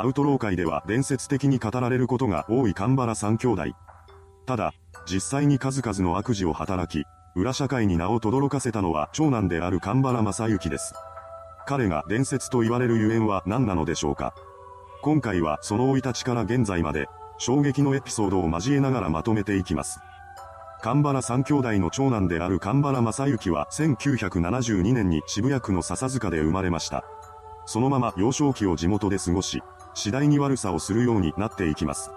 アウトロー界では伝説的に語られることが多い神原三兄弟。ただ、実際に数々の悪事を働き、裏社会に名を轟かせたのは長男である神原正幸です。彼が伝説と言われるゆえんは何なのでしょうか今回はその生い立ちから現在まで、衝撃のエピソードを交えながらまとめていきます。神原三兄弟の長男である神原正幸は1972年に渋谷区の笹塚で生まれました。そのまま幼少期を地元で過ごし、次第に悪さをするようになっていきます。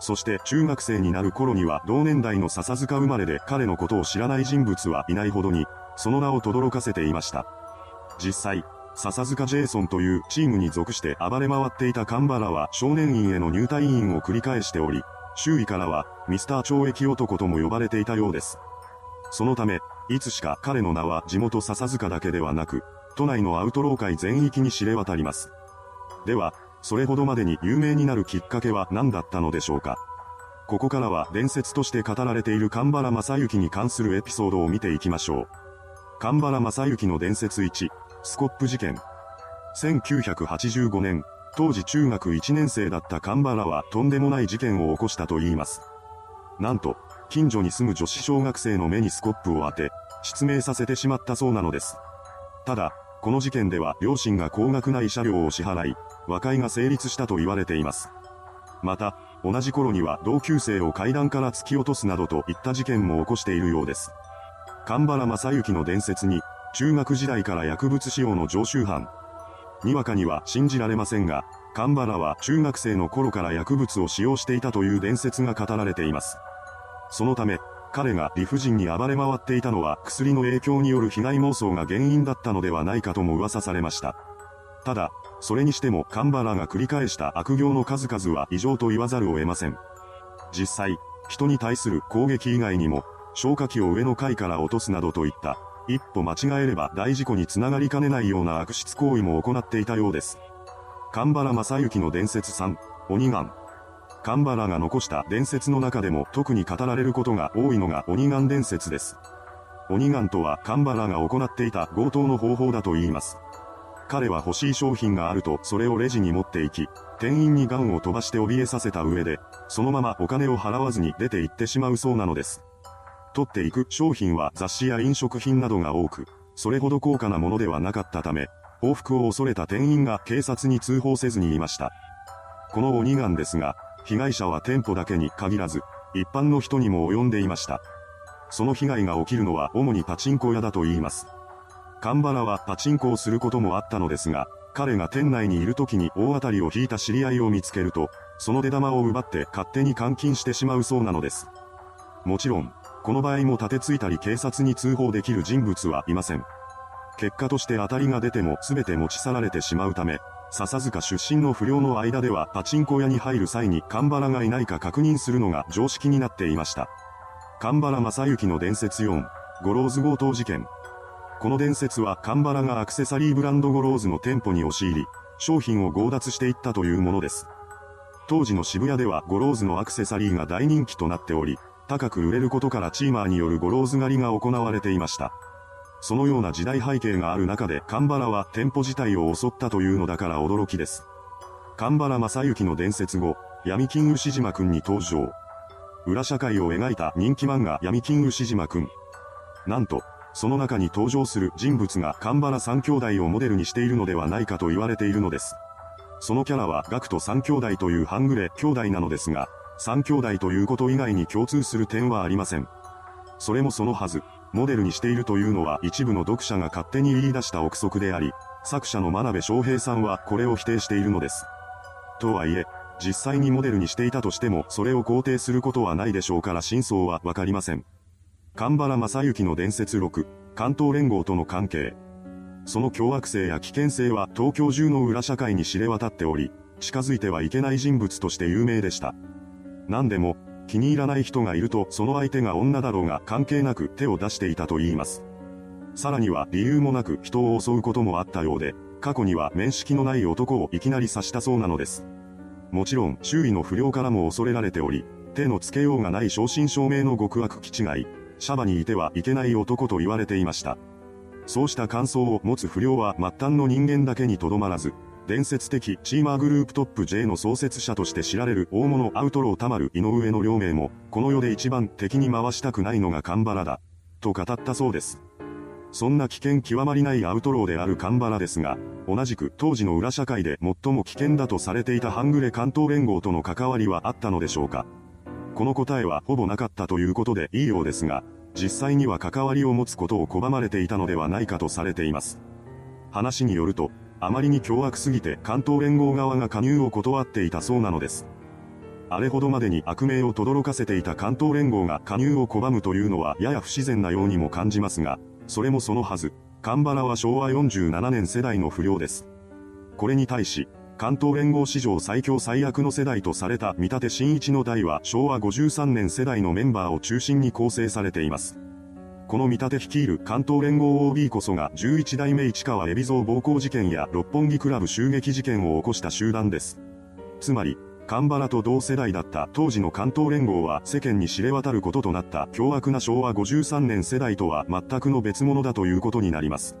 そして中学生になる頃には同年代の笹塚生まれで彼のことを知らない人物はいないほどに、その名を轟かせていました。実際、笹塚ジェイソンというチームに属して暴れ回っていた神原は少年院への入隊員を繰り返しており、周囲からはミスター懲役男とも呼ばれていたようです。そのため、いつしか彼の名は地元笹塚だけではなく、都内のアウトロー界全域に知れ渡ります。では、それほどまでに有名になるきっかけは何だったのでしょうか？ここからは伝説として語られている神原正幸に関するエピソードを見ていきましょう。神原正幸の伝説1、スコップ事件。1985年、当時中学1年生だった神原はとんでもない事件を起こしたと言います。なんと、近所に住む女子小学生の目にスコップを当て、失明させてしまったそうなのです。ただ、この事件では両親が高額な慰謝料を支払い、和解が成立したと言われています。また、同じ頃には同級生を階段から突き落とすなどといった事件も起こしているようです。神原正幸の伝説に、中学時代から薬物使用の常習犯。にわかには信じられませんが、神原は中学生の頃から薬物を使用していたという伝説が語られています。そのため、彼が理不尽に暴れ回っていたのは薬の影響による被害妄想が原因だったのではないかとも噂されました。ただ、それにしても神原が繰り返した悪行の数々は異常と言わざるを得ません。実際、人に対する攻撃以外にも、消火器を上の階から落とすなどといった、一歩間違えれば大事故につながりかねないような悪質行為も行っていたようです。神原正幸の伝説3、鬼眼。神原が残した伝説の中でも特に語られることが多いのが鬼眼伝説です。鬼眼とは神原が行っていた強盗の方法だと言います。彼は欲しい商品があるとそれをレジに持って行き、店員にガンを飛ばして怯えさせた上で、そのままお金を払わずに出て行ってしまうそうなのです。取っていく商品は雑誌や飲食品などが多く、それほど高価なものではなかったため、報復を恐れた店員が警察に通報せずにいました。この鬼眼ですが、被害者は店舗だけに限らず、一般の人にも及んでいました。その被害が起きるのは主にパチンコ屋だと言います。神原はパチンコをすることもあったのですが、彼が店内にいる時に大当たりを引いた知り合いを見つけると、その出玉を奪って勝手に監禁してしまうそうなのです。もちろん、この場合も立てついたり警察に通報できる人物はいません。結果として当たりが出ても全て持ち去られてしまうため、笹塚出身の不良の間ではパチンコ屋に入る際に神原がいないか確認するのが常識になっていました。神原正幸の伝説4、ゴローズ強盗事件。この伝説は神原がアクセサリーブランドゴローズの店舗に押し入り、商品を強奪していったというものです。当時の渋谷ではゴローズのアクセサリーが大人気となっており、高く売れることからチーマーによるゴローズ狩りが行われていました。そのような時代背景がある中で神原は店舗自体を襲ったというのだから驚きです。神原正幸の伝説後、闇金牛島くんに登場。裏社会を描いた人気漫画闇金牛島くん。なんと、その中に登場する人物が神原三兄弟をモデルにしているのではないかと言われているのです。そのキャラはガクと三兄弟という半グレ兄弟なのですが、三兄弟ということ以外に共通する点はありません。それもそのはず。モデルにしているというのは一部の読者が勝手に言い出した憶測であり、作者の真鍋昌平さんはこれを否定しているのです。とはいえ、実際にモデルにしていたとしてもそれを肯定することはないでしょうから真相はわかりません。神原正幸の伝説6、関東連合との関係。その凶悪性や危険性は東京中の裏社会に知れ渡っており、近づいてはいけない人物として有名でした。何でも、気に入らない人がいるとその相手が女だろうが関係なく手を出していたと言います。さらには理由もなく人を襲うこともあったようで、過去には面識のない男をいきなり刺したそうなのです。もちろん周囲の不良からも恐れられており、手のつけようがない正真正銘の極悪気違い、シャバにいてはいけない男と言われていました。そうした感想を持つ不良は末端の人間だけにとどまらず、伝説的チーマーグループトップ J の創設者として知られる大物アウトローたまる井上の両名も、この世で一番敵に回したくないのがカンバラだ。と語ったそうです。そんな危険極まりないアウトローであるカンバラですが、同じく当時の裏社会で最も危険だとされていた半グレ関東連合との関わりはあったのでしょうか。この答えはほぼなかったということでいいようですが、実際には関わりを持つことを拒まれていたのではないかとされています。話によると、あまりに凶悪すぎて関東連合側が加入を断っていたそうなのです。あれほどまでに悪名を轟かせていた関東連合が加入を拒むというのはやや不自然なようにも感じますが、それもそのはず、カンバラは昭和47年世代の不良です。これに対し、関東連合史上最強最悪の世代とされた見立新一の代は昭和53年世代のメンバーを中心に構成されています。この見立率いる関東連合 OB こそが11代目市川海老蔵暴行事件や六本木クラブ襲撃事件を起こした集団です。つまり、神原と同世代だった当時の関東連合は世間に知れ渡ることとなった凶悪な昭和53年世代とは全くの別物だということになります。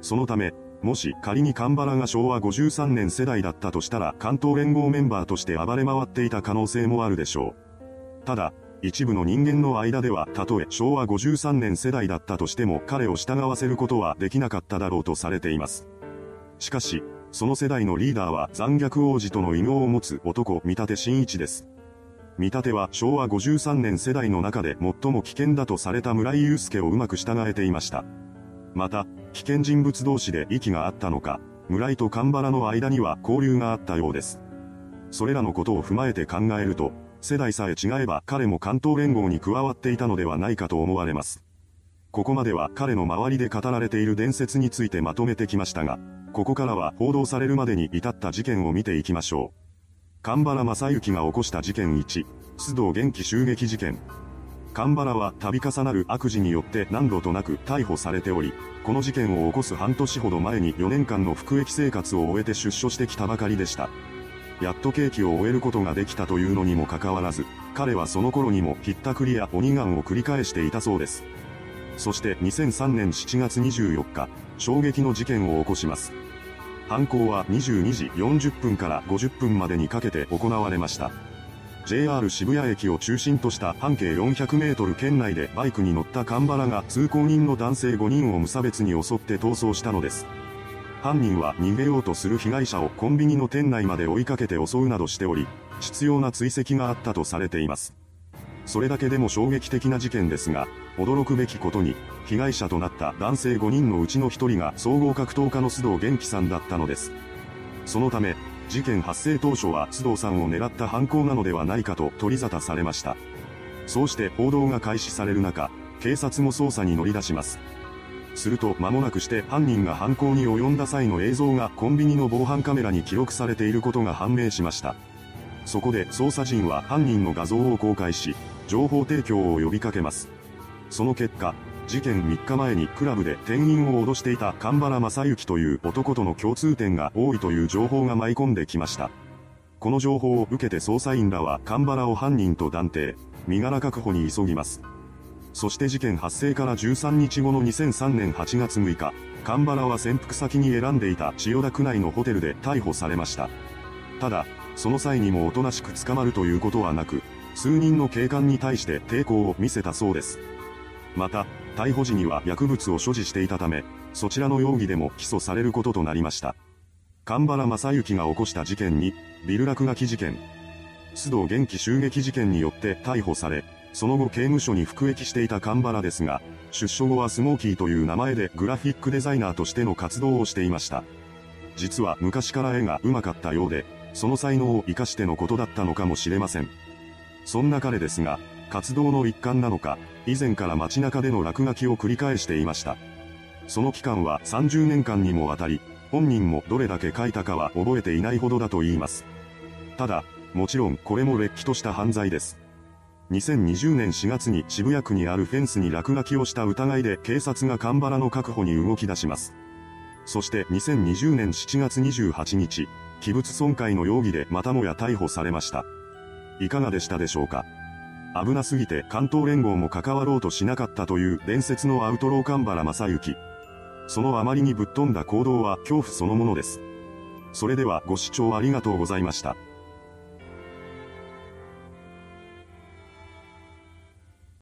そのため、もし仮に神原が昭和53年世代だったとしたら関東連合メンバーとして暴れ回っていた可能性もあるでしょう。ただ、一部の人間の間ではたとえ昭和53年世代だったとしても彼を従わせることはできなかっただろうとされています。しかし、その世代のリーダーは残虐王子との異名を持つ男見立真一です。見立は昭和53年世代の中で最も危険だとされた村井祐介をうまく従えていました。また、危険人物同士で息があったのか、村井と神原の間には交流があったようです。それらのことを踏まえて考えると、世代さえ違えば彼も関東連合に加わっていたのではないかと思われます。ここまでは彼の周りで語られている伝説についてまとめてきましたが、ここからは報道されるまでに至った事件を見ていきましょう。神原正幸が起こした事件1、須藤元気襲撃事件。神原は度重なる悪事によって何度となく逮捕されており、この事件を起こす半年ほど前に4年間の服役生活を終えて出所してきたばかりでした。やっと刑期を終えることができたというのにもかかわらず、彼はその頃にもひったくりや鬼ガンを繰り返していたそうです。そして2003年7月24日、衝撃の事件を起こします。犯行は22時40分から50分までにかけて行われました。JR 渋谷駅を中心とした半径400メートル圏内でバイクに乗ったカンバラが通行人の男性5人を無差別に襲って逃走したのです。犯人は逃げようとする被害者をコンビニの店内まで追いかけて襲うなどしており、必要な追跡があったとされています。それだけでも衝撃的な事件ですが、驚くべきことに、被害者となった男性5人のうちの1人が総合格闘家の須藤元気さんだったのです。そのため、事件発生当初は須藤さんを狙った犯行なのではないかと取り沙汰されました。そうして報道が開始される中、警察も捜査に乗り出します。すると間もなくして犯人が犯行に及んだ際の映像がコンビニの防犯カメラに記録されていることが判明しました。そこで捜査陣は犯人の画像を公開し、情報提供を呼びかけます。その結果、事件3日前にクラブで店員を脅していた神原正幸という男との共通点が多いという情報が舞い込んできました。この情報を受けて捜査員らは神原を犯人と断定、身柄確保に急ぎます。そして事件発生から13日後の2003年8月6日、神原は潜伏先に選んでいた千代田区内のホテルで逮捕されました。ただ、その際にもおとなしく捕まるということはなく、数人の警官に対して抵抗を見せたそうです。また、逮捕時には薬物を所持していたため、そちらの容疑でも起訴されることとなりました。神原正幸が起こした事件に、ビル落書き事件、須藤元気襲撃事件によって逮捕され、その後刑務所に服役していた神原ですが、出所後はスモーキーという名前でグラフィックデザイナーとしての活動をしていました。実は昔から絵が上手かったようで、その才能を活かしてのことだったのかもしれません。そんな彼ですが、活動の一環なのか、以前から街中での落書きを繰り返していました。その期間は30年間にもわたり、本人もどれだけ書いたかは覚えていないほどだと言います。ただ、もちろんこれも劣気とした犯罪です。2020年4月に渋谷区にあるフェンスに落書きをした疑いで警察が神原の確保に動き出します。そして2020年7月28日、器物損壊の容疑でまたもや逮捕されました。いかがでしたでしょうか？危なすぎて関東連合も関わろうとしなかったという伝説のアウトロー神原正幸。そのあまりにぶっ飛んだ行動は恐怖そのものです。それではご視聴ありがとうございました。